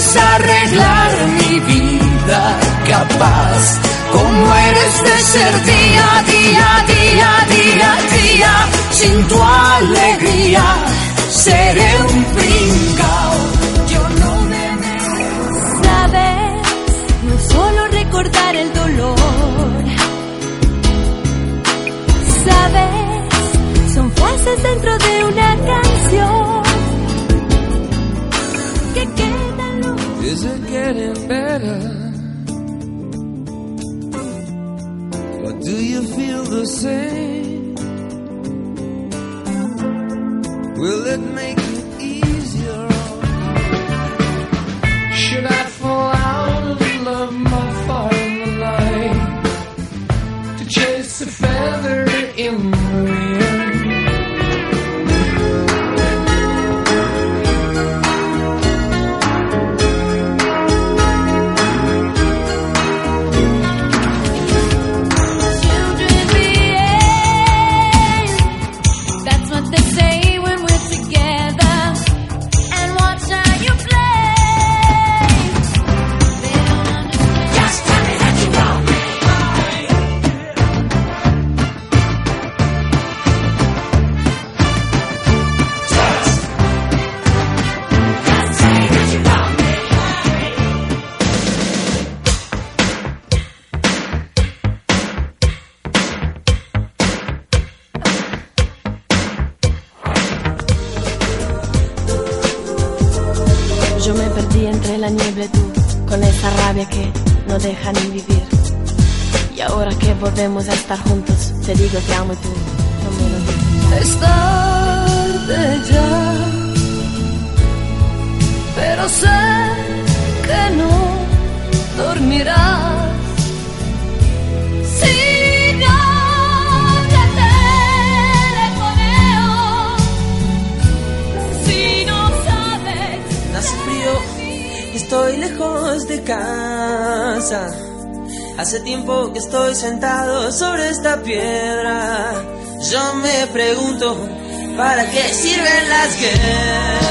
puedes arreglar mi vida capaz. Como eres de ser día, día, día, día, día, sin tu alegría seré un pringao. Yo no me Sabes, no solo recordar el dolor. Sabes, son frases dentro better? Or do you feel the same? Will it make it easier? Should I fall out of love more far in the night to chase a feather in perdí entre la niebla tú, con esa rabia que no deja ni vivir. Y ahora que volvemos a estar juntos, te digo te amo y tú no me. Es tarde ya, pero sé que no dormirás. estoy lejos de casa. Hace tiempo que estoy sentado sobre esta piedra. Yo me pregunto, ¿para qué sirven las guerras?